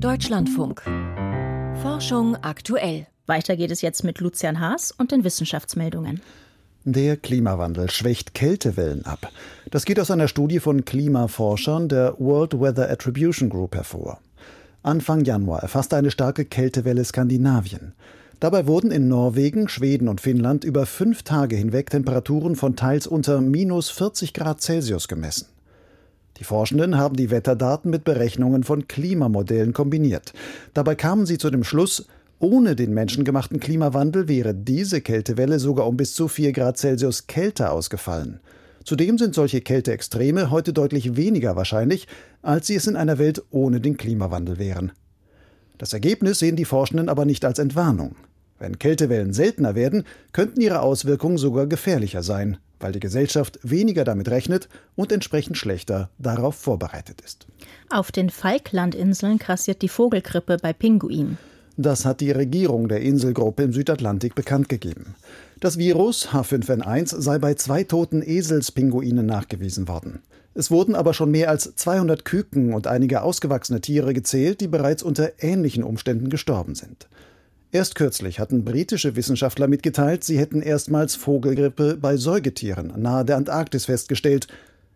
Deutschlandfunk. Forschung aktuell. Weiter geht es jetzt mit Lucian Haas und den Wissenschaftsmeldungen. Der Klimawandel schwächt Kältewellen ab. Das geht aus einer Studie von Klimaforschern der World Weather Attribution Group hervor. Anfang Januar erfasste eine starke Kältewelle Skandinavien. Dabei wurden in Norwegen, Schweden und Finnland über fünf Tage hinweg Temperaturen von teils unter minus 40 Grad Celsius gemessen. Die Forschenden haben die Wetterdaten mit Berechnungen von Klimamodellen kombiniert. Dabei kamen sie zu dem Schluss, ohne den menschengemachten Klimawandel wäre diese Kältewelle sogar um bis zu 4 Grad Celsius kälter ausgefallen. Zudem sind solche Kälteextreme heute deutlich weniger wahrscheinlich, als sie es in einer Welt ohne den Klimawandel wären. Das Ergebnis sehen die Forschenden aber nicht als Entwarnung. Wenn Kältewellen seltener werden, könnten ihre Auswirkungen sogar gefährlicher sein weil die Gesellschaft weniger damit rechnet und entsprechend schlechter darauf vorbereitet ist. Auf den Falklandinseln kassiert die Vogelgrippe bei Pinguinen. Das hat die Regierung der Inselgruppe im Südatlantik bekannt gegeben. Das Virus H5N1 sei bei zwei toten Eselspinguinen nachgewiesen worden. Es wurden aber schon mehr als 200 Küken und einige ausgewachsene Tiere gezählt, die bereits unter ähnlichen Umständen gestorben sind. Erst kürzlich hatten britische Wissenschaftler mitgeteilt, sie hätten erstmals Vogelgrippe bei Säugetieren nahe der Antarktis festgestellt.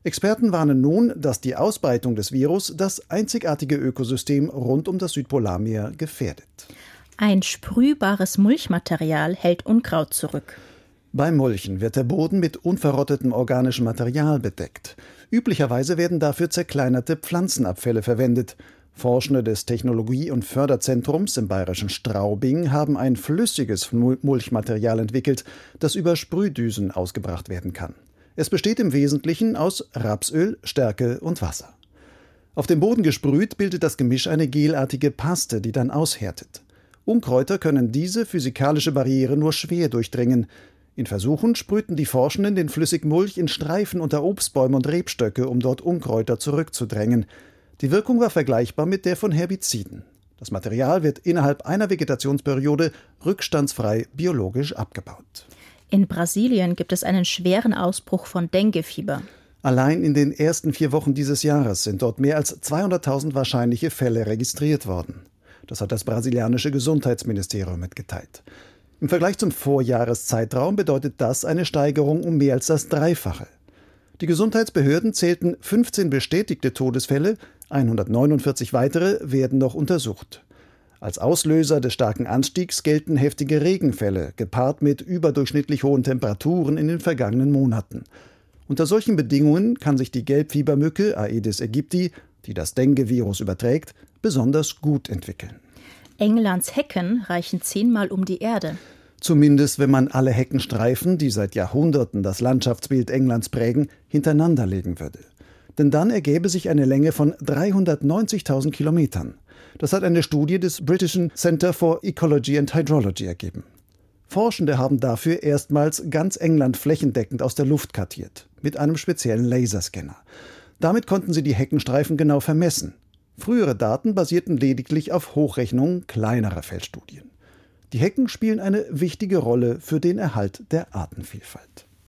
Experten warnen nun, dass die Ausbreitung des Virus das einzigartige Ökosystem rund um das Südpolarmeer gefährdet. Ein sprühbares Mulchmaterial hält Unkraut zurück. Beim Mulchen wird der Boden mit unverrottetem organischem Material bedeckt. Üblicherweise werden dafür zerkleinerte Pflanzenabfälle verwendet. Forschende des Technologie- und Förderzentrums im bayerischen Straubing haben ein flüssiges Mulchmaterial entwickelt, das über Sprühdüsen ausgebracht werden kann. Es besteht im Wesentlichen aus Rapsöl, Stärke und Wasser. Auf dem Boden gesprüht bildet das Gemisch eine gelartige Paste, die dann aushärtet. Unkräuter können diese physikalische Barriere nur schwer durchdringen. In Versuchen sprühten die Forschenden den Flüssigmulch in Streifen unter Obstbäume und Rebstöcke, um dort Unkräuter zurückzudrängen. Die Wirkung war vergleichbar mit der von Herbiziden. Das Material wird innerhalb einer Vegetationsperiode rückstandsfrei biologisch abgebaut. In Brasilien gibt es einen schweren Ausbruch von Denguefieber. Allein in den ersten vier Wochen dieses Jahres sind dort mehr als 200.000 wahrscheinliche Fälle registriert worden. Das hat das brasilianische Gesundheitsministerium mitgeteilt. Im Vergleich zum Vorjahreszeitraum bedeutet das eine Steigerung um mehr als das Dreifache. Die Gesundheitsbehörden zählten 15 bestätigte Todesfälle, 149 weitere werden noch untersucht. Als Auslöser des starken Anstiegs gelten heftige Regenfälle, gepaart mit überdurchschnittlich hohen Temperaturen in den vergangenen Monaten. Unter solchen Bedingungen kann sich die Gelbfiebermücke Aedes aegypti, die das Dengue-Virus überträgt, besonders gut entwickeln. Englands Hecken reichen zehnmal um die Erde. Zumindest wenn man alle Heckenstreifen, die seit Jahrhunderten das Landschaftsbild Englands prägen, hintereinander legen würde denn dann ergäbe sich eine Länge von 390.000 Kilometern. Das hat eine Studie des British Center for Ecology and Hydrology ergeben. Forschende haben dafür erstmals ganz England flächendeckend aus der Luft kartiert, mit einem speziellen Laserscanner. Damit konnten sie die Heckenstreifen genau vermessen. Frühere Daten basierten lediglich auf Hochrechnungen kleinerer Feldstudien. Die Hecken spielen eine wichtige Rolle für den Erhalt der Artenvielfalt.